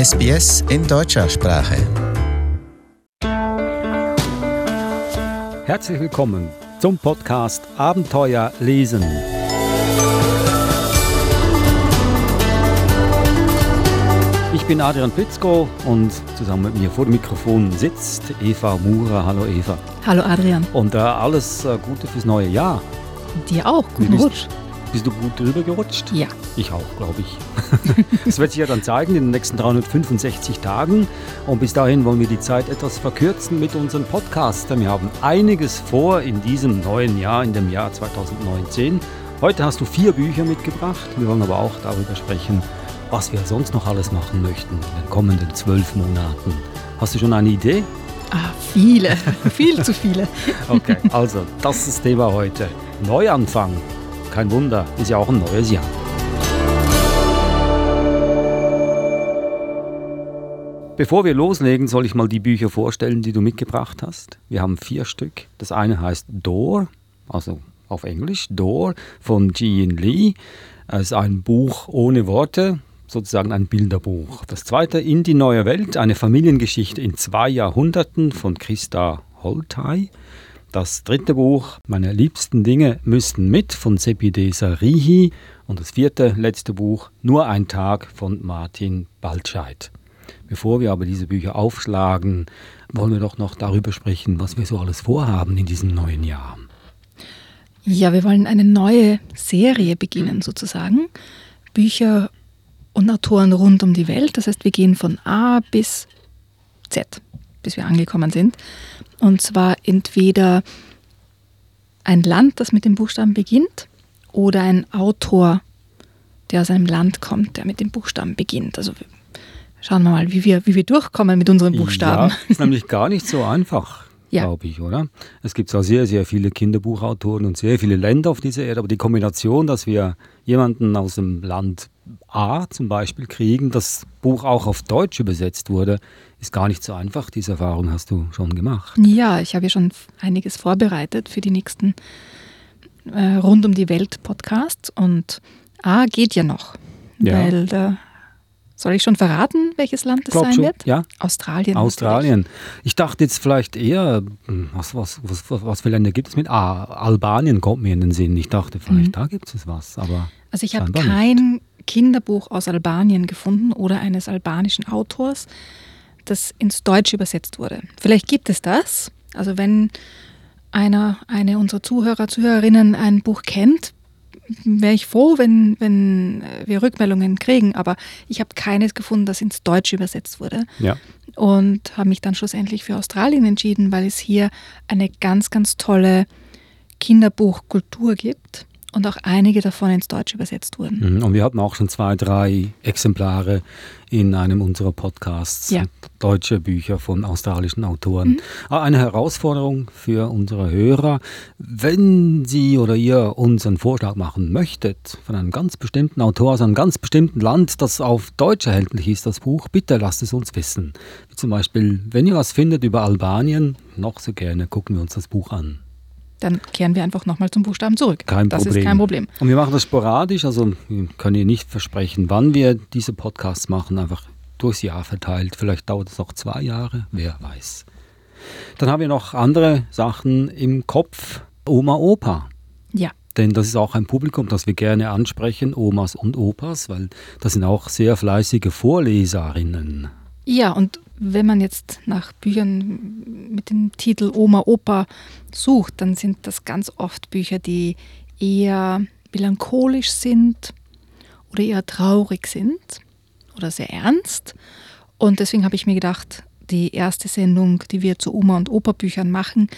SBS in deutscher Sprache. Herzlich willkommen zum Podcast Abenteuer lesen. Ich bin Adrian Pitzko und zusammen mit mir vor dem Mikrofon sitzt Eva Mura. Hallo Eva. Hallo Adrian. Und äh, alles äh, Gute fürs neue Jahr. Dir auch. Guten bist, Rutsch. Bist du gut drüber gerutscht? Ja. Ich auch, glaube ich. das wird sich ja dann zeigen in den nächsten 365 Tagen. Und bis dahin wollen wir die Zeit etwas verkürzen mit unserem Podcast. Denn wir haben einiges vor in diesem neuen Jahr, in dem Jahr 2019. Heute hast du vier Bücher mitgebracht. Wir wollen aber auch darüber sprechen, was wir sonst noch alles machen möchten in den kommenden zwölf Monaten. Hast du schon eine Idee? Ah, viele. Viel zu viele. Okay, also das ist das Thema heute. Neuanfang. Kein Wunder, ist ja auch ein neues Jahr. Bevor wir loslegen, soll ich mal die Bücher vorstellen, die du mitgebracht hast. Wir haben vier Stück. Das eine heißt Door, also auf Englisch Door von Jean Lee. Es ist ein Buch ohne Worte, sozusagen ein Bilderbuch. Das zweite In die neue Welt, eine Familiengeschichte in zwei Jahrhunderten von Christa Holtei. Das dritte Buch, Meine liebsten Dinge müssten mit von Sepide Sarihi. Und das vierte, letzte Buch, Nur ein Tag von Martin Baltscheid. Bevor wir aber diese Bücher aufschlagen, wollen wir doch noch darüber sprechen, was wir so alles vorhaben in diesem neuen Jahr. Ja, wir wollen eine neue Serie beginnen sozusagen. Bücher und Autoren rund um die Welt. Das heißt, wir gehen von A bis Z, bis wir angekommen sind. Und zwar entweder ein Land, das mit dem Buchstaben beginnt, oder ein Autor, der aus einem Land kommt, der mit dem Buchstaben beginnt. Also schauen wir mal, wie wir, wie wir durchkommen mit unseren Buchstaben. Ja, ist nämlich gar nicht so einfach, Ja. glaube ich, oder? Es gibt zwar sehr, sehr viele Kinderbuchautoren und sehr viele Länder auf dieser Erde, aber die Kombination, dass wir jemanden aus dem Land A zum Beispiel kriegen, das Buch auch auf Deutsch übersetzt wurde, ist gar nicht so einfach. Diese Erfahrung hast du schon gemacht. Ja, ich habe ja schon einiges vorbereitet für die nächsten äh, Rund um die Welt Podcasts und A geht ja noch, Ja. weil da soll ich schon verraten, welches Land es sein schon, wird? ja. Australien. Australien. Ich dachte jetzt vielleicht eher, hm, was, was, was, was für Länder gibt es mit A? Albanien kommt mir in den Sinn. Ich dachte, vielleicht Mhm. da gibt es was, aber natürlich. Also ich habe scheinbar nicht. kein Kinderbuch aus Albanien gefunden oder eines albanischen Autors, das ins Deutsche übersetzt wurde. Vielleicht gibt es das. Also wenn einer, eine unserer Zuhörer, Zuhörerinnen ein Buch kennt, wäre ich froh, wenn, wenn äh, wir Rückmeldungen kriegen. Aber ich habe keines gefunden, das ins Deutsche übersetzt wurde. ja. Und habe mich dann schlussendlich für Australien entschieden, weil es hier eine ganz, ganz tolle Kinderbuchkultur gibt und auch einige davon ins Deutsche übersetzt wurden. Mhm, Und wir hatten auch schon zwei, drei Exemplare in einem unserer Podcasts, Ja. deutsche Bücher von australischen Autoren. Mhm. Ah, Eine Herausforderung für unsere Hörer. Wenn Sie oder ihr uns einen Vorschlag machen möchtet von einem ganz bestimmten Autor aus einem ganz bestimmten Land, das auf Deutsch erhältlich ist, das Buch, bitte lasst es uns wissen. Wie zum Beispiel, wenn ihr was findet über Albanien, noch so gerne gucken wir uns das Buch an. Dann kehren wir einfach nochmal zum Buchstaben zurück. Kein das Problem. ist kein Problem. Und wir machen das sporadisch, also wir können hier nicht versprechen, wann wir diese Podcasts machen, einfach durchs Jahr verteilt. Vielleicht dauert es auch zwei Jahre, wer weiß. Dann haben wir noch andere Sachen im Kopf. Oma, Opa. Ja, Denn das ist auch ein Publikum, das wir gerne ansprechen, Omas und Opas, weil das sind auch sehr fleißige Vorleserinnen. Ja, und wenn man jetzt nach Büchern mit dem Titel Oma, Opa sucht, dann sind das ganz oft Bücher, die eher melancholisch sind oder eher traurig sind oder sehr ernst. Und deswegen habe ich mir gedacht, die erste Sendung, die wir zu Oma- und Opa-Büchern machen,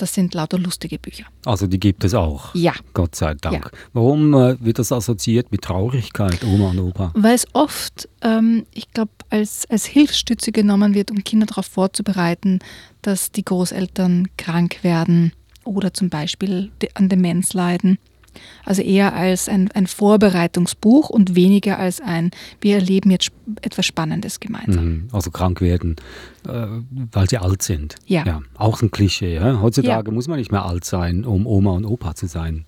das sind lauter lustige Bücher. Also die gibt es auch. Ja. Gott sei Dank. Ja. Warum äh, wird das assoziiert mit Traurigkeit, Oma und Opa? Weil es oft, ähm, ich glaube, als, als Hilfsstütze genommen wird, um Kinder darauf vorzubereiten, dass die Großeltern krank werden oder zum Beispiel an Demenz leiden. Also eher als ein, ein Vorbereitungsbuch und weniger als ein, wir erleben jetzt etwas Spannendes gemeinsam. Mhm, Also krank werden, äh, weil sie alt sind. Ja. Auch ein Klischee. Ja? Heutzutage muss man nicht mehr alt sein, um Oma und Opa zu sein.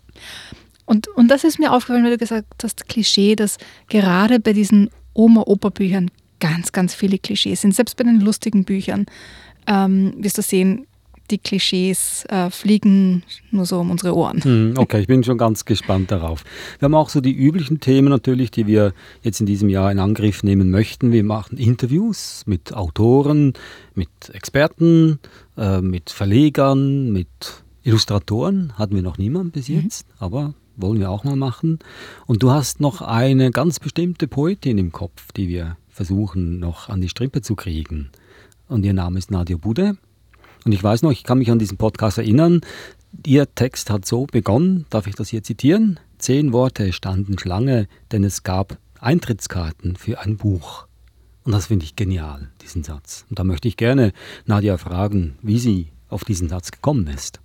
Und, und das ist mir aufgefallen, weil du gesagt hast, Klischee, dass gerade bei diesen Oma-Opa-Büchern ganz, ganz viele Klischees sind. Selbst bei den lustigen Büchern ähm, wirst du sehen, die Klischees äh, fliegen nur so um unsere Ohren. Hm, okay, ich bin schon ganz gespannt darauf. Wir haben auch so die üblichen Themen natürlich, die wir jetzt in diesem Jahr in Angriff nehmen möchten. Wir machen Interviews mit Autoren, mit Experten, äh, mit Verlegern, mit Illustratoren. Hatten wir noch niemanden bis mhm. jetzt, mhm. aber wollen wir auch mal machen. Und du hast noch eine ganz bestimmte Poetin im Kopf, die wir versuchen noch an die Strippe zu kriegen. Und ihr Name ist Nadia Bude. Und ich weiß noch, ich kann mich an diesen Podcast erinnern, Ihr Text hat so begonnen, darf ich das hier zitieren? Zehn Worte standen Schlange, denn es gab Eintrittskarten für ein Buch. Und das finde ich genial, diesen Satz. Und da möchte ich gerne Nadia fragen, wie sie auf diesen Satz gekommen ist.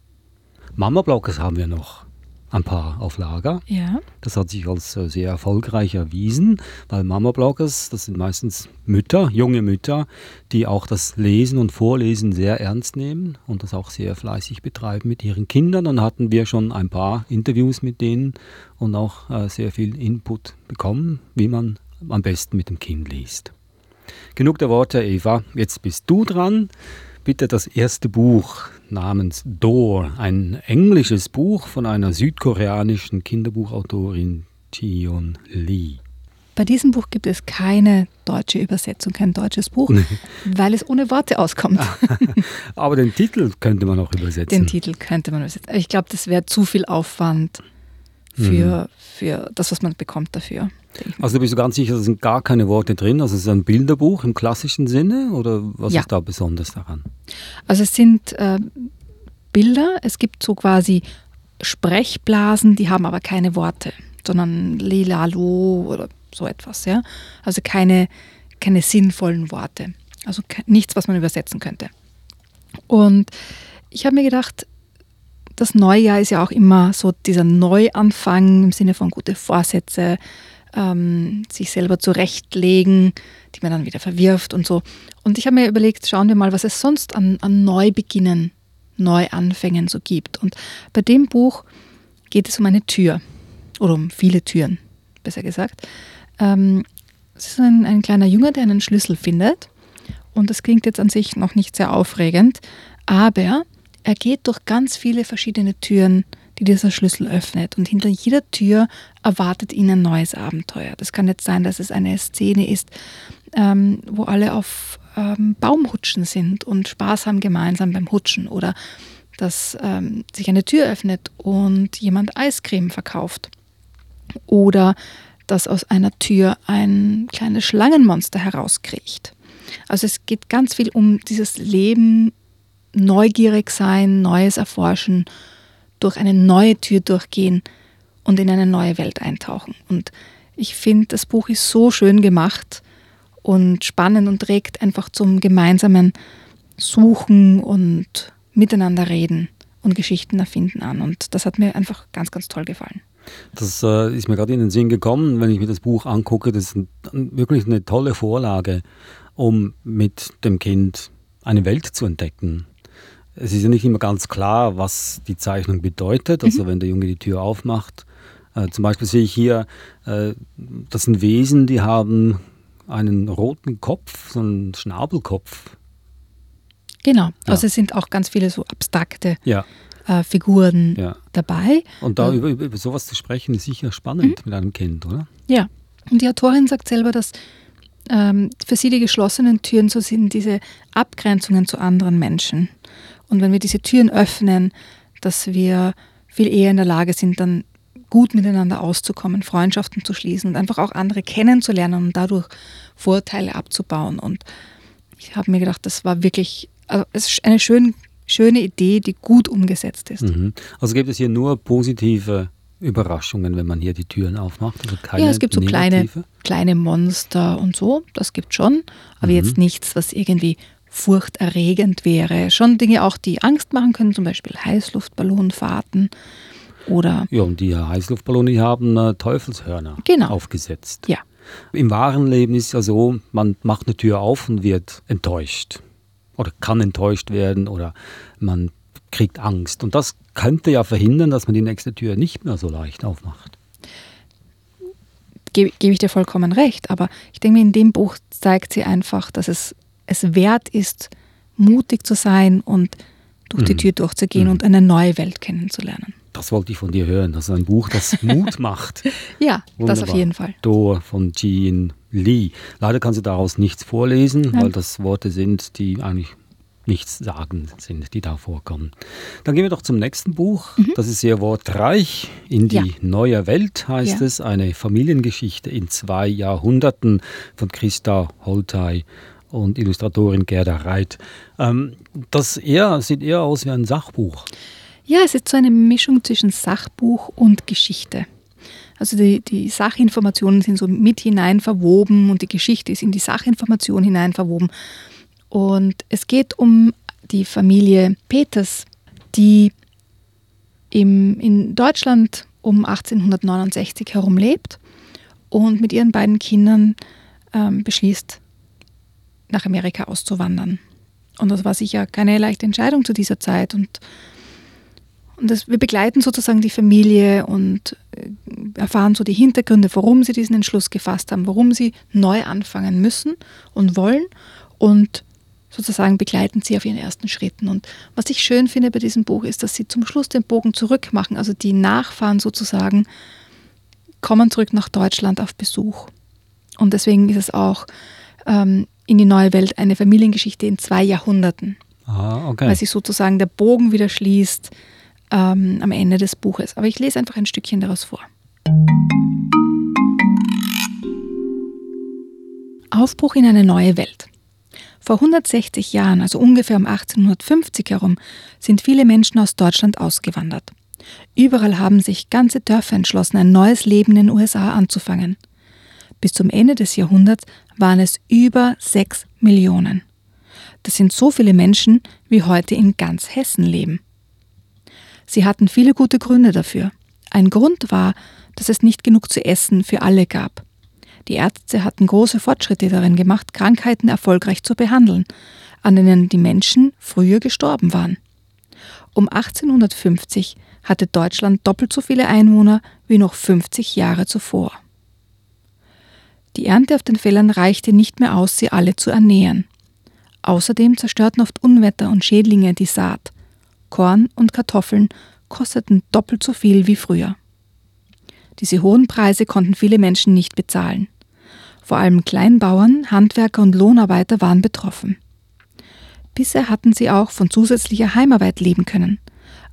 Mama-Bloggers haben wir noch ein paar auf Lager. Ja. Das hat sich als äh, sehr erfolgreich erwiesen, weil Mama-Bloggers, das sind meistens Mütter, junge Mütter, die auch das Lesen und Vorlesen sehr ernst nehmen und das auch sehr fleißig betreiben mit ihren Kindern. Dann hatten wir schon ein paar Interviews mit denen und auch äh, sehr viel Input bekommen, wie man am besten mit dem Kind liest. Genug der Worte, Eva. Jetzt bist du dran bitte das erste Buch namens Door, ein englisches Buch von einer südkoreanischen Kinderbuchautorin Jion Lee. Bei diesem Buch gibt es keine deutsche Übersetzung, kein deutsches Buch, weil es ohne Worte auskommt. Aber den Titel könnte man auch übersetzen. Den Titel könnte man übersetzen. Ich glaube, das wäre zu viel Aufwand für, mhm. für das, was man bekommt dafür. Also bist du ganz sicher, da sind gar keine Worte drin? Also es ist ein Bilderbuch im klassischen Sinne oder was ja. ist da besonders daran? Also es sind äh, Bilder, es gibt so quasi Sprechblasen, die haben aber keine Worte, sondern Lilalo oder so etwas, ja. Also keine, keine sinnvollen Worte. Also nichts, was man übersetzen könnte. Und ich habe mir gedacht, das Neujahr ist ja auch immer so dieser Neuanfang im Sinne von gute Vorsätze, ähm, sich selber zurechtlegen, die man dann wieder verwirft und so. Und ich habe mir überlegt, schauen wir mal, was es sonst an, an Neubeginnen, Neuanfängen so gibt. Und bei dem Buch geht es um eine Tür oder um viele Türen, besser gesagt. Ähm, es ist ein, ein kleiner Junge, der einen Schlüssel findet. Und das klingt jetzt an sich noch nicht sehr aufregend, aber er geht durch ganz viele verschiedene Türen die dieser Schlüssel öffnet. Und hinter jeder Tür erwartet ihn ein neues Abenteuer. Das kann jetzt sein, dass es eine Szene ist, ähm, wo alle auf ähm, Baumhutschen sind und Spaß haben gemeinsam beim Hutschen. Oder dass ähm, sich eine Tür öffnet und jemand Eiscreme verkauft. Oder dass aus einer Tür ein kleines Schlangenmonster herauskriecht. Also es geht ganz viel um dieses Leben, neugierig sein, Neues erforschen durch eine neue Tür durchgehen und in eine neue Welt eintauchen. Und ich finde, das Buch ist so schön gemacht und spannend und trägt einfach zum gemeinsamen Suchen und Miteinander reden und Geschichten erfinden an. Und das hat mir einfach ganz, ganz toll gefallen. Das äh, ist mir gerade in den Sinn gekommen, wenn ich mir das Buch angucke. Das ist ein, wirklich eine tolle Vorlage, um mit dem Kind eine Welt zu entdecken es ist ja nicht immer ganz klar, was die Zeichnung bedeutet. Also mhm. wenn der Junge die Tür aufmacht, äh, zum Beispiel sehe ich hier, äh, das sind Wesen, die haben einen roten Kopf, so einen Schnabelkopf. Genau, ja. also es sind auch ganz viele so abstrakte ja. äh, Figuren ja. dabei. Und da über, über, sowas zu sprechen, ist sicher spannend mhm. mit einem Kind, oder? Ja, und die Autorin sagt selber, dass ähm, für sie die geschlossenen Türen so sind diese Abgrenzungen zu anderen Menschen. Und wenn wir diese Türen öffnen, dass wir viel eher in der Lage sind, dann gut miteinander auszukommen, Freundschaften zu schließen und einfach auch andere kennenzulernen und dadurch Vorteile abzubauen. Und ich habe mir gedacht, das war wirklich also es ist eine schön, schöne Idee, die gut umgesetzt ist. Mhm. Also gibt es hier nur positive Überraschungen, wenn man hier die Türen aufmacht? Also ja, es gibt so kleine, kleine Monster und so, das gibt schon, aber mhm. jetzt nichts, was irgendwie furchterregend wäre. Schon Dinge auch, die Angst machen können, zum Beispiel Heißluftballonfahrten oder. Ja, und die Heißluftballone haben äh, Teufelshörner genau. aufgesetzt. Ja. Im wahren Leben ist es ja so, man macht eine Tür auf und wird enttäuscht. Oder kann enttäuscht werden oder man kriegt Angst. Und das könnte ja verhindern, dass man die nächste Tür nicht mehr so leicht aufmacht. gebe geb ich dir vollkommen recht, aber ich denke mir, in dem Buch zeigt sie einfach, dass es, es wert ist, mutig zu sein und durch die Mhm. Tür durchzugehen Mhm. und eine neue Welt kennenzulernen. Das wollte ich von dir hören. Das ist ein Buch, das Mut macht. Ja, das auf Wunderbar. jeden Fall. Door von Jean Lee. Leider kannst du daraus nichts vorlesen, Nein. weil das Worte sind, die eigentlich nichts sagen sind, die da vorkommen. Dann gehen wir doch zum nächsten Buch. Das ist sehr wortreich. In die Mhm. Ja. neue Welt heißt Ja. es. Eine Familiengeschichte in zwei Jahrhunderten von Christa Holtei und Illustratorin Gerda Reit. Ähm, das eher, sieht eher aus wie ein Sachbuch. Ja, es ist so eine Mischung zwischen Sachbuch und Geschichte. Also die, die Sachinformationen sind so mit hinein verwoben und die Geschichte ist in die Sachinformation hinein verwoben. Und es geht um die Familie Peters, die im, in Deutschland um 1869 herum lebt und mit ihren beiden Kindern ähm, beschließt, nach Amerika auszuwandern. Und das war sicher keine leichte Entscheidung zu dieser Zeit. Und und das, wir begleiten sozusagen die Familie und äh, erfahren so die Hintergründe, warum sie diesen Entschluss gefasst haben, warum sie neu anfangen müssen und wollen und sozusagen begleiten sie auf ihren ersten Schritten. Und was ich schön finde bei diesem Buch ist, dass sie zum Schluss den Bogen zurück machen, also die Nachfahren sozusagen kommen zurück nach Deutschland auf Besuch. Und deswegen ist es auch ähm, in die neue Welt eine Familiengeschichte in zwei Jahrhunderten Ah, okay. weil sich sozusagen der Bogen wieder schließt ähm, am Ende des Buches. Aber ich lese einfach ein Stückchen daraus vor. Aufbruch in eine neue Welt. Vor 160 Jahren, also ungefähr um 1850 herum, sind viele Menschen aus Deutschland ausgewandert. Überall haben sich ganze Dörfer entschlossen, ein neues Leben in den USA anzufangen. Bis zum Ende des Jahrhunderts waren es über 6 Millionen. Das sind so viele Menschen, wie heute in ganz Hessen leben. Sie hatten viele gute Gründe dafür. Ein Grund war, dass es nicht genug zu essen für alle gab. Die Ärzte hatten große Fortschritte darin gemacht, Krankheiten erfolgreich zu behandeln, an denen die Menschen früher gestorben waren. Um 1850 hatte Deutschland doppelt so viele Einwohner wie noch 50 Jahre zuvor. Die Ernte auf den Feldern reichte nicht mehr aus, sie alle zu ernähren. Außerdem zerstörten oft Unwetter und Schädlinge die Saat. Korn und Kartoffeln kosteten doppelt so viel wie früher. Diese hohen Preise konnten viele Menschen nicht bezahlen. Vor allem Kleinbauern, Handwerker und Lohnarbeiter waren betroffen. Bisher hatten sie auch von zusätzlicher Heimarbeit leben können.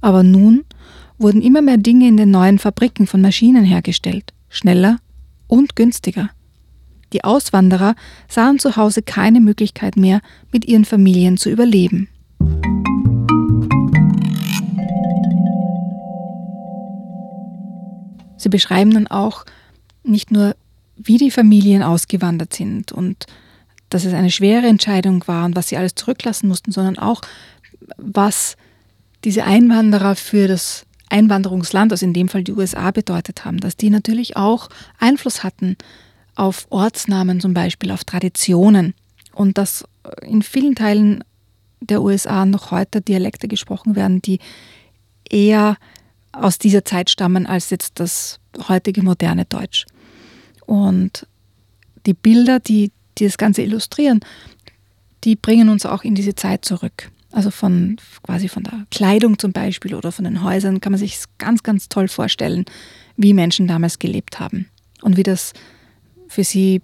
Aber nun wurden immer mehr Dinge in den neuen Fabriken von Maschinen hergestellt, schneller und günstiger. Die Auswanderer sahen zu Hause keine Möglichkeit mehr, mit ihren Familien zu überleben. Sie beschreiben dann auch nicht nur, wie die Familien ausgewandert sind und dass es eine schwere Entscheidung war und was sie alles zurücklassen mussten, sondern auch, was diese Einwanderer für das Einwanderungsland, also in dem Fall die USA, bedeutet haben, dass die natürlich auch Einfluss hatten auf Ortsnamen zum Beispiel, auf Traditionen und dass in vielen Teilen der USA noch heute Dialekte gesprochen werden, die eher aus dieser Zeit stammen als jetzt das heutige moderne Deutsch. Und die Bilder, die, die das Ganze illustrieren, die bringen uns auch in diese Zeit zurück. Also von quasi von der Kleidung zum Beispiel oder von den Häusern kann man sich ganz, ganz toll vorstellen, wie Menschen damals gelebt haben und wie das für sie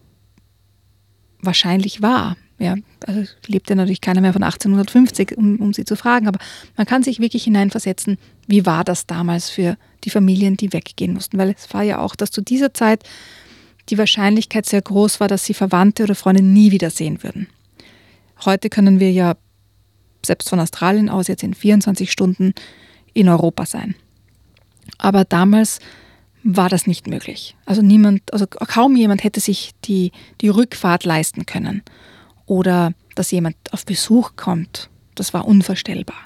wahrscheinlich war. Ja, also lebt ja natürlich keiner mehr von 1850, um, um sie zu fragen, aber man kann sich wirklich hineinversetzen, wie war das damals für die Familien, die weggehen mussten. Weil es war ja auch, dass zu dieser Zeit die Wahrscheinlichkeit sehr groß war, dass sie Verwandte oder Freunde nie wiedersehen würden. Heute können wir ja selbst von Australien aus jetzt in 24 Stunden in Europa sein. Aber damals war das nicht möglich. Also niemand, also kaum jemand hätte sich die, die Rückfahrt leisten können. Oder dass jemand auf Besuch kommt. Das war unvorstellbar.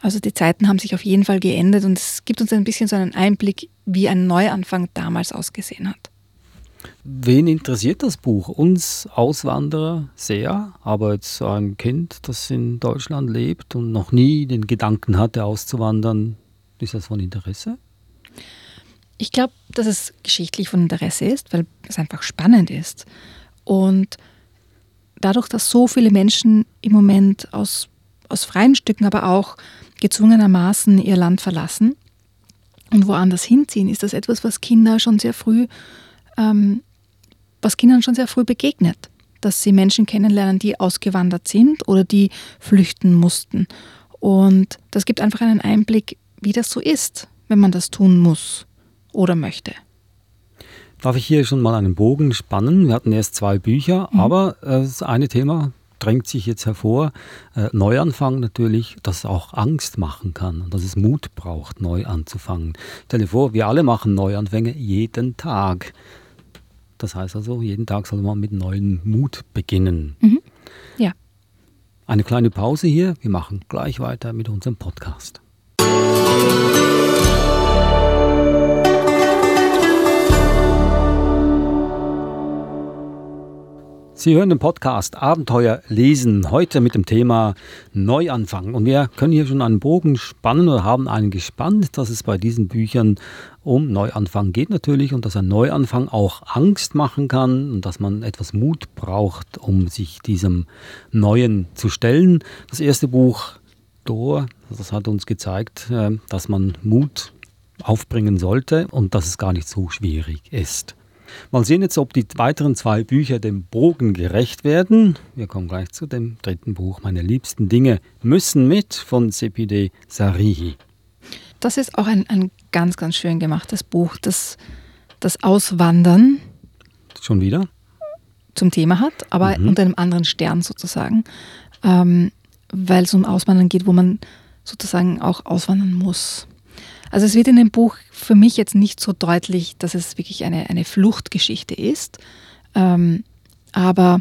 Also die Zeiten haben sich auf jeden Fall geändert und es gibt uns ein bisschen so einen Einblick, wie ein Neuanfang damals ausgesehen hat. Wen interessiert das Buch? Uns Auswanderer sehr, aber jetzt so ein Kind, das in Deutschland lebt und noch nie den Gedanken hatte, auszuwandern, ist das von Interesse? Ich glaube, dass es geschichtlich von Interesse ist, weil es einfach spannend ist. Und dadurch, dass so viele Menschen im Moment aus, aus freien Stücken, aber auch gezwungenermaßen ihr Land verlassen und woanders hinziehen, ist das etwas, was Kinder schon sehr früh, ähm, was Kindern schon sehr früh begegnet. Dass sie Menschen kennenlernen, die ausgewandert sind oder die flüchten mussten. Und das gibt einfach einen Einblick, wie das so ist, wenn man das tun muss oder möchte. Darf ich hier schon mal einen Bogen spannen? Wir hatten erst zwei Bücher, mhm. aber äh, das eine Thema drängt sich jetzt hervor. Äh, Neuanfang natürlich, dass es auch Angst machen kann und dass es Mut braucht, neu anzufangen. Stell dir vor, wir alle machen Neuanfänge jeden Tag. Das heißt also, jeden Tag soll man mit neuem Mut beginnen. Mhm. Ja. Eine kleine Pause hier. Wir machen gleich weiter mit unserem Podcast. Sie hören den Podcast Abenteuer lesen, heute mit dem Thema Neuanfang. Und wir können hier schon einen Bogen spannen oder haben einen gespannt, dass es bei diesen Büchern um Neuanfang geht natürlich und dass ein Neuanfang auch Angst machen kann und dass man etwas Mut braucht, um sich diesem Neuen zu stellen. Das erste Buch, Dor, das hat uns gezeigt, äh, dass man Mut aufbringen sollte und dass es gar nicht so schwierig ist. Mal sehen jetzt, ob die weiteren zwei Bücher dem Bogen gerecht werden. Wir kommen gleich zu dem dritten Buch. Meine liebsten Dinge müssen mit von Sepide Sarihi. Das ist auch ein, ein ganz, ganz schön gemachtes Buch, das das Auswandern schon wieder zum Thema hat, aber mhm. unter einem anderen Stern sozusagen, ähm, weil es um Auswandern geht, wo man sozusagen auch auswandern muss. Also es wird in dem Buch für mich jetzt nicht so deutlich, dass es wirklich eine, eine Fluchtgeschichte ist, ähm, aber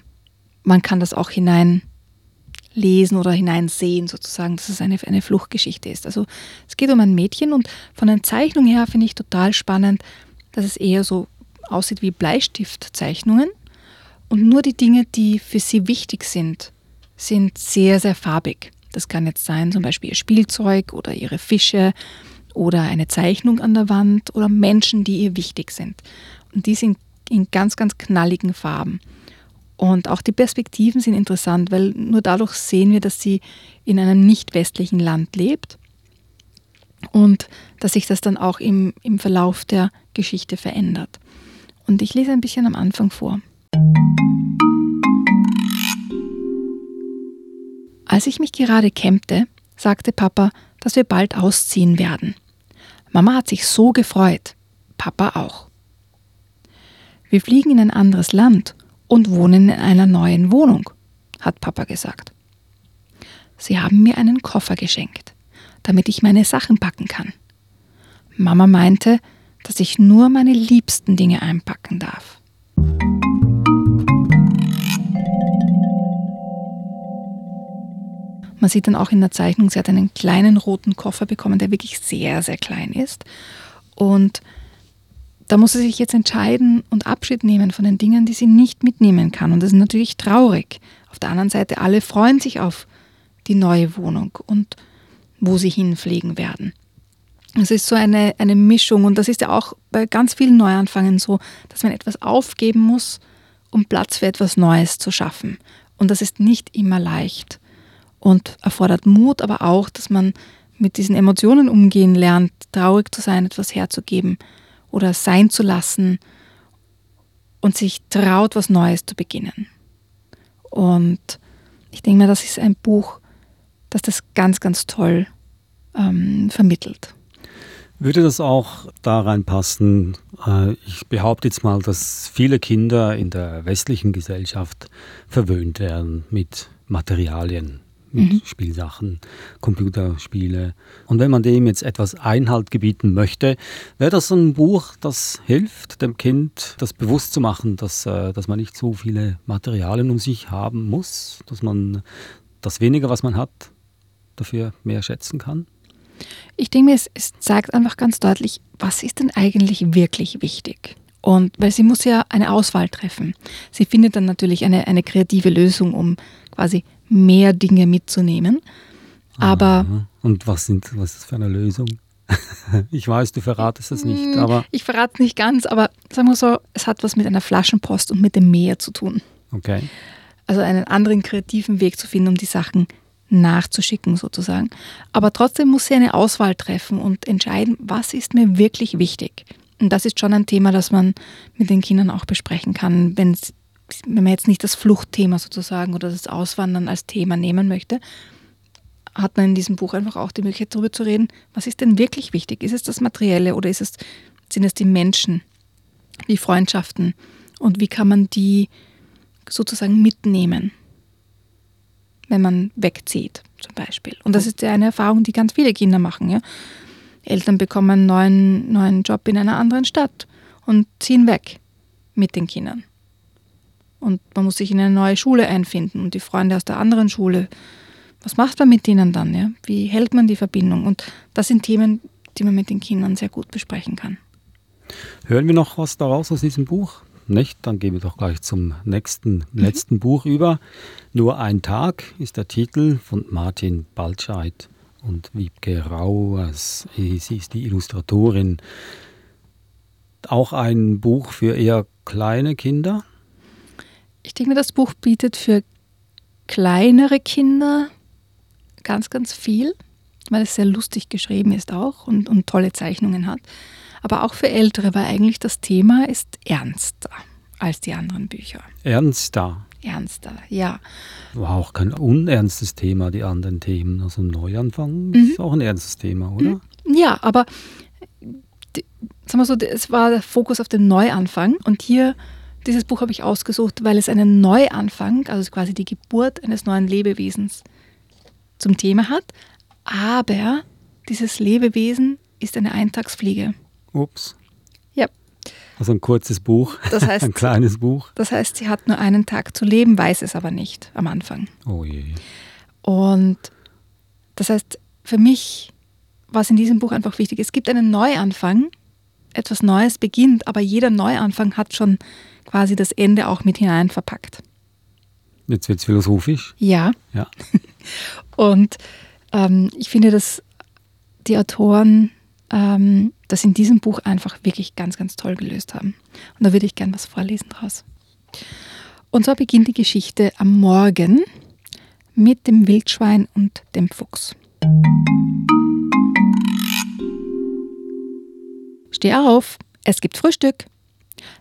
man kann das auch hineinlesen oder hineinsehen sozusagen, dass es eine, eine Fluchtgeschichte ist. Also es geht um ein Mädchen und von der Zeichnung her finde ich total spannend, dass es eher so aussieht wie Bleistiftzeichnungen und nur die Dinge, die für sie wichtig sind, sind sehr, sehr farbig. Das kann jetzt sein, zum Beispiel ihr Spielzeug oder ihre Fische oder eine Zeichnung an der Wand oder Menschen, die ihr wichtig sind. Und die sind in ganz, ganz knalligen Farben. Und auch die Perspektiven sind interessant, weil nur dadurch sehen wir, dass sie in einem nicht westlichen Land lebt und dass sich das dann auch im, im Verlauf der Geschichte verändert. Und ich lese ein bisschen am Anfang vor. Als ich mich gerade kämmte, sagte Papa, dass wir bald ausziehen werden. Mama hat sich so gefreut, Papa auch. Wir fliegen in ein anderes Land und wohnen in einer neuen Wohnung, hat Papa gesagt. Sie haben mir einen Koffer geschenkt, damit ich meine Sachen packen kann. Mama meinte, dass ich nur meine liebsten Dinge einpacken darf. Man sieht dann auch in der Zeichnung, sie hat einen kleinen roten Koffer bekommen, der wirklich sehr, sehr klein ist. Und da muss sie sich jetzt entscheiden und Abschied nehmen von den Dingen, die sie nicht mitnehmen kann. Und das ist natürlich traurig. Auf der anderen Seite, alle freuen sich auf die neue Wohnung und wo sie hinfliegen werden. Es ist so eine, eine Mischung und das ist ja auch bei ganz vielen Neuanfangen so, dass man etwas aufgeben muss, um Platz für etwas Neues zu schaffen. Und das ist nicht immer leicht und erfordert Mut, aber auch, dass man mit diesen Emotionen umgehen lernt, traurig zu sein, etwas herzugeben oder sein zu lassen und sich traut, was Neues zu beginnen. Und ich denke mir, das ist ein Buch, das das ganz, ganz toll ähm, vermittelt. Würde das auch da reinpassen? Äh, ich behaupte jetzt mal, dass viele Kinder in der westlichen Gesellschaft verwöhnt werden mit Materialien mit mhm. Spielsachen, Computerspiele. Und wenn man dem jetzt etwas Einhalt gebieten möchte, wäre das ein Buch, das hilft dem Kind, das bewusst zu machen, dass, äh, dass man nicht so viele Materialien um sich haben muss, dass man das weniger, was man hat, dafür mehr schätzen kann? Ich denke mir, es, es zeigt einfach ganz deutlich, was ist denn eigentlich wirklich wichtig? Und weil sie muss ja eine Auswahl treffen. Sie findet dann natürlich eine, eine kreative Lösung, um quasi mehr Dinge mitzunehmen. Aber. Und was, sind, was ist das für eine Lösung? ich weiß, du verratest es nicht, Mm, aber Ich verrate es nicht ganz, aber sagen wir so, es hat was mit einer Flaschenpost und mit dem Meer zu tun. okay. Also einen anderen kreativen Weg zu finden, um die Sachen nachzuschicken sozusagen. Aber trotzdem muss sie eine Auswahl treffen und entscheiden, was ist mir wirklich wichtig. Und das ist schon ein Thema, das man mit den Kindern auch besprechen kann, wenn's, wenn man jetzt nicht das Fluchtthema sozusagen oder das Auswandern als Thema nehmen möchte, hat man in diesem Buch einfach auch die Möglichkeit darüber zu reden, was ist denn wirklich wichtig? Ist es das Materielle oder ist es, sind es die Menschen, die Freundschaften und wie kann man die sozusagen mitnehmen, wenn man wegzieht zum Beispiel. Und das ist ja eine Erfahrung, die ganz viele Kinder machen. Ja? Eltern bekommen einen neuen, neuen Job in einer anderen Stadt und ziehen weg mit den Kindern. Und man muss sich in eine neue Schule einfinden und die Freunde aus der anderen Schule. Was macht man mit denen dann? Ja? Wie hält man die Verbindung? Und das sind Themen, die man mit den Kindern sehr gut besprechen kann. Hören wir noch was daraus aus diesem Buch? Nicht? Dann gehen wir doch gleich zum nächsten, letzten Buch über. Nur ein Tag ist der Titel von Martin Baltscheid und Wiebke Rauers. Sie ist die Illustratorin. Auch ein Buch für eher kleine Kinder. Ich denke, das Buch bietet für kleinere Kinder ganz, ganz viel, weil es sehr lustig geschrieben ist auch und, und tolle Zeichnungen hat. Aber auch für Ältere, weil eigentlich das Thema ist ernster als die anderen Bücher. Ernster. Ernster, ja. War auch kein unernstes Thema, die anderen Themen. Also ein Neuanfang ist auch ein ernstes Thema, oder? Ja, aber die, sagen wir so, es war der Fokus auf den Neuanfang und hier, dieses Buch habe ich ausgesucht, weil es einen Neuanfang, also quasi die Geburt eines neuen Lebewesens zum Thema hat, aber dieses Lebewesen ist eine Eintagsfliege. Ups. Ja, Also ein kurzes Buch, Das heißt- ein kleines Buch. das heißt, sie hat nur einen Tag zu leben, weiß es aber nicht am Anfang. Oh je. Und das heißt, für mich war es in diesem Buch einfach wichtig, es gibt einen Neuanfang, etwas Neues beginnt, aber jeder Neuanfang hat schon quasi das Ende auch mit hinein verpackt. Jetzt wird es philosophisch. Ja, Ja. und ähm, ich finde, dass die Autoren ähm, das in diesem Buch einfach wirklich ganz, ganz toll gelöst haben. Und da würde ich gern was vorlesen draus. Und zwar beginnt die Geschichte am Morgen mit dem Wildschwein und dem Fuchs. Steh auf, es gibt Frühstück.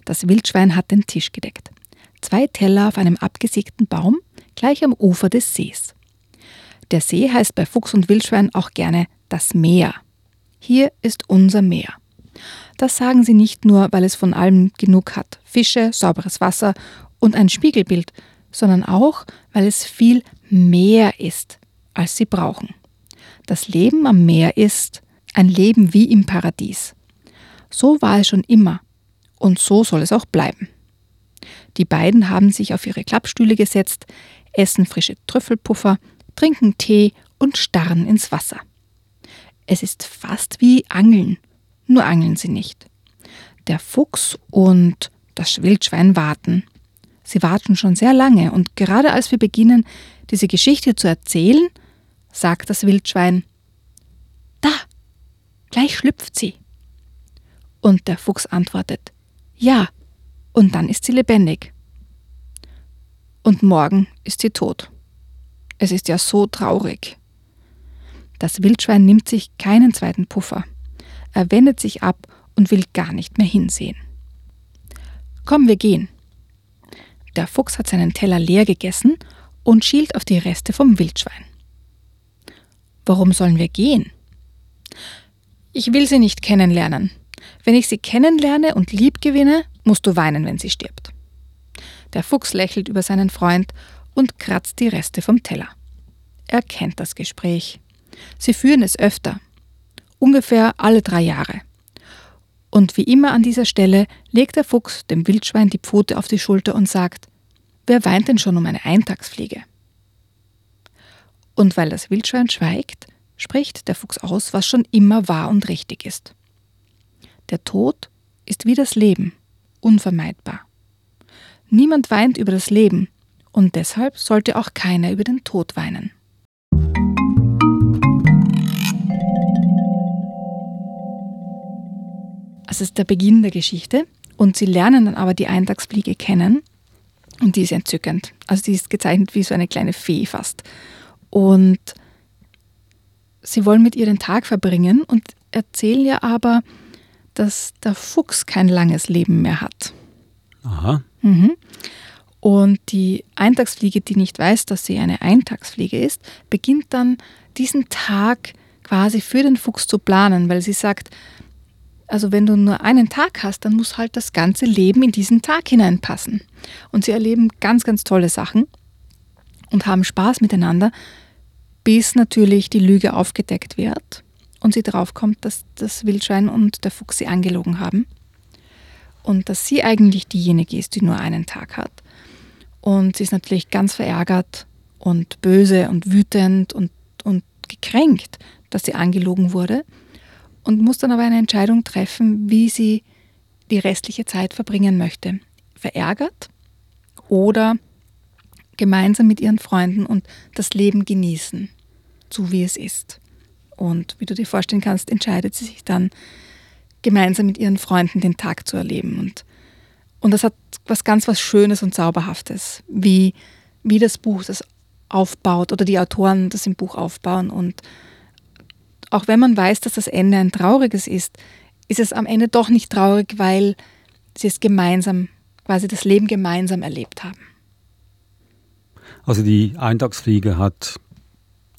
Das Wildschwein hat den Tisch gedeckt. Zwei Teller auf einem abgesägten Baum, gleich am Ufer des Sees. Der See heißt bei Fuchs und Wildschwein auch gerne das Meer. Hier ist unser Meer. Das sagen sie nicht nur, weil es von allem genug hat, Fische, sauberes Wasser und ein Spiegelbild, sondern auch, weil es viel mehr ist, als sie brauchen. Das Leben am Meer ist ein Leben wie im Paradies. So war es schon immer und so soll es auch bleiben. Die beiden haben sich auf ihre Klappstühle gesetzt, essen frische Trüffelpuffer, trinken Tee und starren ins Wasser. Es ist fast wie Angeln, nur angeln sie nicht. Der Fuchs und das Wildschwein warten. Sie warten schon sehr lange und gerade als wir beginnen, diese Geschichte zu erzählen, sagt das Wildschwein, da, gleich schlüpft sie. Und der Fuchs antwortet, ja, und dann ist sie lebendig. Und morgen ist sie tot. Es ist ja so traurig. Das Wildschwein nimmt sich keinen zweiten Puffer. Er wendet sich ab und will gar nicht mehr hinsehen. Komm, wir gehen. Der Fuchs hat seinen Teller leer gegessen und schielt auf die Reste vom Wildschwein. Warum sollen wir gehen? Ich will sie nicht kennenlernen. Wenn ich sie kennenlerne und lieb gewinne, musst du weinen, wenn sie stirbt. Der Fuchs lächelt über seinen Freund und kratzt die Reste vom Teller. Er kennt das Gespräch. Sie führen es öfter, ungefähr alle drei Jahre. Und wie immer an dieser Stelle legt der Fuchs dem Wildschwein die Pfote auf die Schulter und sagt, wer weint denn schon um eine Eintagsfliege? Und weil das Wildschwein schweigt, spricht der Fuchs aus, was schon immer wahr und richtig ist. Der Tod ist wie das Leben, unvermeidbar. Niemand weint über das Leben und deshalb sollte auch keiner über den Tod weinen. Es ist der Beginn der Geschichte. Und sie lernen dann aber die Eintagsfliege kennen. Und die ist entzückend. Also die ist gezeichnet wie so eine kleine Fee fast. Und sie wollen mit ihr den Tag verbringen und erzählen ja aber, dass der Fuchs kein langes Leben mehr hat. Aha. Mhm. Und die Eintagsfliege, die nicht weiß, dass sie eine Eintagsfliege ist, beginnt dann diesen Tag quasi für den Fuchs zu planen, weil sie sagt, also wenn du nur einen Tag hast, dann muss halt das ganze Leben in diesen Tag hineinpassen. Und sie erleben ganz, ganz tolle Sachen und haben Spaß miteinander, bis natürlich die Lüge aufgedeckt wird und sie draufkommt, dass das Wildschwein und der Fuchs sie angelogen haben. Und dass sie eigentlich diejenige ist, die nur einen Tag hat. Und sie ist natürlich ganz verärgert und böse und wütend und, und gekränkt, dass sie angelogen wurde und muss dann aber eine Entscheidung treffen, wie sie die restliche Zeit verbringen möchte. Verärgert oder gemeinsam mit ihren Freunden und das Leben genießen, so wie es ist. Und wie du dir vorstellen kannst, entscheidet sie sich dann, gemeinsam mit ihren Freunden den Tag zu erleben. Und, und das hat was ganz was Schönes und Zauberhaftes, wie, wie das Buch das aufbaut oder die Autoren das im Buch aufbauen und auch wenn man weiß, dass das Ende ein trauriges ist, ist es am Ende doch nicht traurig, weil sie es gemeinsam, quasi das Leben gemeinsam erlebt haben. Also die Eintagsfliege hat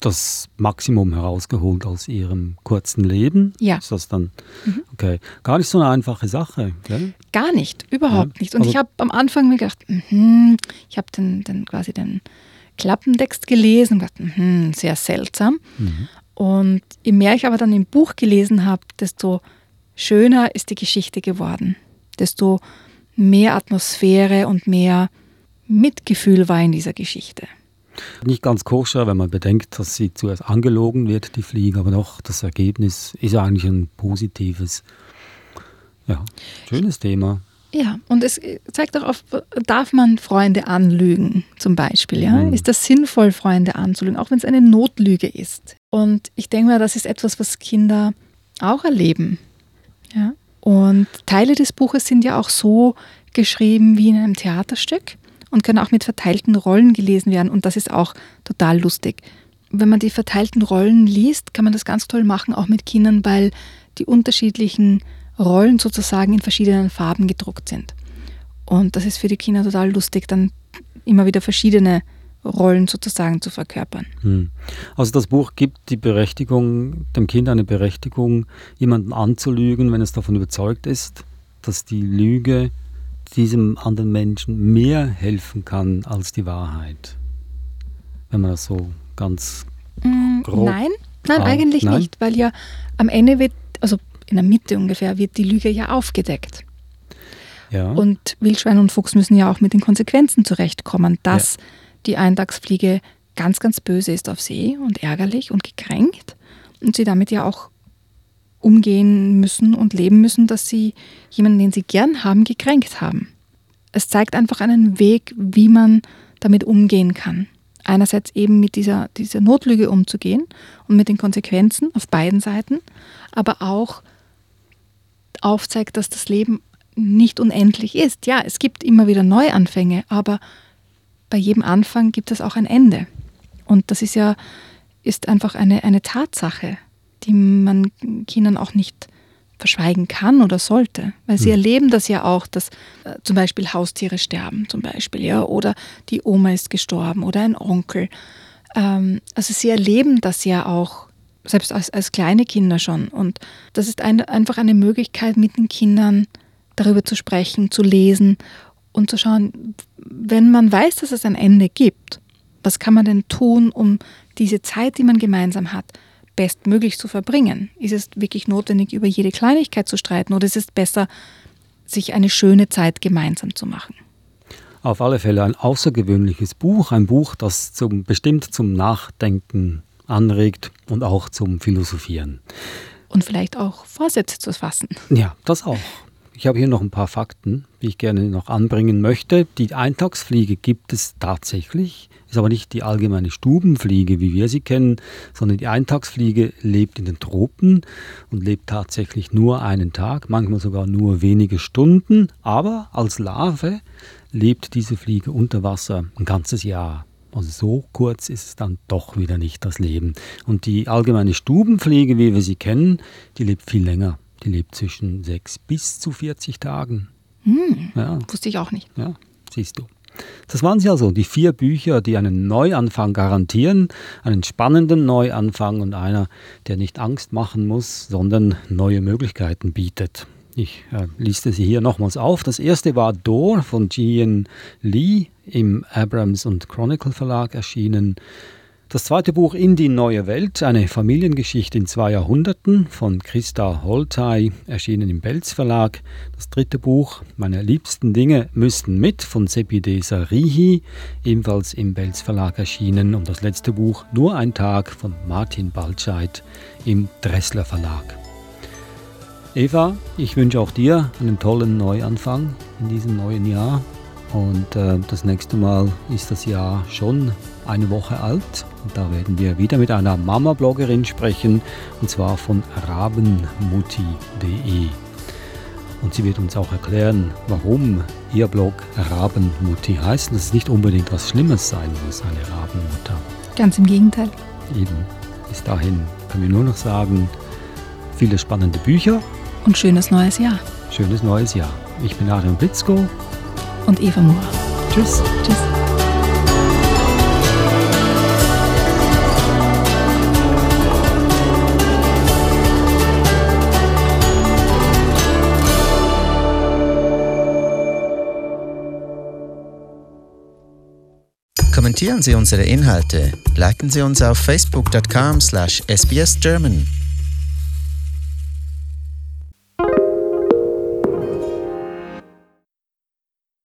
das Maximum herausgeholt aus ihrem kurzen Leben. Ja. Ist das dann mhm. okay? Gar nicht so eine einfache Sache. Gell? Gar nicht, überhaupt ja. nicht. Und also, ich habe am Anfang mir gedacht, mh, ich habe den, den, quasi den Klappentext gelesen und gedacht, mh, sehr seltsam. Mhm. Und je mehr ich aber dann im Buch gelesen habe, desto schöner ist die Geschichte geworden. Desto mehr Atmosphäre und mehr Mitgefühl war in dieser Geschichte. Nicht ganz koscher, wenn man bedenkt, dass sie zuerst angelogen wird, die Fliege, aber doch das Ergebnis ist eigentlich ein positives, ja, schönes Thema. Ja, und es zeigt auch auf, darf man Freunde anlügen, zum Beispiel. Ja? Mhm. Ist das sinnvoll, Freunde anzulügen, auch wenn es eine Notlüge ist? Und ich denke mal, das ist etwas, was Kinder auch erleben. Ja? Und Teile des Buches sind ja auch so geschrieben wie in einem Theaterstück und können auch mit verteilten Rollen gelesen werden. Und das ist auch total lustig. Wenn man die verteilten Rollen liest, kann man das ganz toll machen, auch mit Kindern, weil die unterschiedlichen Rollen sozusagen in verschiedenen Farben gedruckt sind. Und das ist für die Kinder total lustig, dann immer wieder verschiedene Rollen sozusagen zu verkörpern. Hm. Also das Buch gibt die Berechtigung, dem Kind eine Berechtigung, jemanden anzulügen, wenn es davon überzeugt ist, dass die Lüge diesem anderen Menschen mehr helfen kann als die Wahrheit. Wenn man das so ganz mm, grob. Nein, nein, eigentlich nein? nicht, weil ja am Ende wird, also in der Mitte ungefähr, wird die Lüge ja aufgedeckt. Ja. Und Wildschwein und Fuchs müssen ja auch mit den Konsequenzen zurechtkommen, dass ja. die Eintagsfliege ganz, ganz böse ist auf sie und ärgerlich und gekränkt und sie damit ja auch umgehen müssen und leben müssen, dass sie jemanden, den sie gern haben, gekränkt haben. Es zeigt einfach einen Weg, wie man damit umgehen kann. Einerseits eben mit dieser, dieser Notlüge umzugehen und mit den Konsequenzen auf beiden Seiten, aber auch aufzeigt, dass das Leben nicht unendlich ist. Ja, es gibt immer wieder Neuanfänge, aber bei jedem Anfang gibt es auch ein Ende. Und das ist ja ist einfach eine, eine Tatsache, die man Kindern auch nicht verschweigen kann oder sollte, weil sie hm. erleben das ja auch, dass äh, zum Beispiel Haustiere sterben, zum Beispiel, ja, oder die Oma ist gestorben oder ein Onkel. Ähm, also sie erleben das ja auch selbst als, als kleine Kinder schon. Und das ist ein, einfach eine Möglichkeit, mit den Kindern darüber zu sprechen, zu lesen und zu schauen, wenn man weiß, dass es ein Ende gibt, was kann man denn tun, um diese Zeit, die man gemeinsam hat, bestmöglich zu verbringen? Ist es wirklich notwendig, über jede Kleinigkeit zu streiten oder ist es besser, sich eine schöne Zeit gemeinsam zu machen? Auf alle Fälle ein außergewöhnliches Buch, ein Buch, das zum, bestimmt zum Nachdenken anregt und auch zum Philosophieren. Und vielleicht auch Vorsätze zu fassen. Ja, das auch. Ich habe hier noch ein paar Fakten, die ich gerne noch anbringen möchte. Die Eintagsfliege gibt es tatsächlich, ist aber nicht die allgemeine Stubenfliege, wie wir sie kennen, sondern die Eintagsfliege lebt in den Tropen und lebt tatsächlich nur einen Tag, manchmal sogar nur wenige Stunden, aber als Larve lebt diese Fliege unter Wasser ein ganzes Jahr. Also so kurz ist es dann doch wieder nicht das Leben. Und die allgemeine Stubenfliege, wie wir sie kennen, die lebt viel länger. Die lebt zwischen 6 bis zu 40 Tagen. Hm, ja. Wusste ich auch nicht. Ja, siehst du. Das waren sie also, die vier Bücher, die einen Neuanfang garantieren, einen spannenden Neuanfang und einer, der nicht Angst machen muss, sondern neue Möglichkeiten bietet. Ich äh, liste sie hier nochmals auf. Das erste war Door von Jian Lee im Abrams und Chronicle Verlag erschienen. Das zweite Buch In die neue Welt, eine Familiengeschichte in zwei Jahrhunderten von Christa Holtei, erschienen im Belz Verlag. Das dritte Buch, Meine liebsten Dinge müssten mit, von Sepide Sarihi, ebenfalls im Belz Verlag erschienen. Und das letzte Buch, Nur ein Tag, von Martin Baltscheid im Dressler Verlag. Eva, ich wünsche auch dir einen tollen Neuanfang in diesem neuen Jahr. Und äh, das nächste Mal ist das Jahr schon eine Woche alt. Und da werden wir wieder mit einer Mama-Bloggerin sprechen, und zwar von rabenmutti.de. Und sie wird uns auch erklären, warum ihr Blog Rabenmutti heißt. Dass es nicht unbedingt was Schlimmes sein muss, eine Rabenmutter. Ganz im Gegenteil. Eben. Bis dahin können wir nur noch sagen, viele spannende Bücher. Und schönes neues Jahr. Schönes neues Jahr. Ich bin Adrian Blitzko. Und Eva Moore. Tschüss. Tschüss. Kommentieren Sie unsere Inhalte, liken Sie uns auf facebook.com/sbsgerman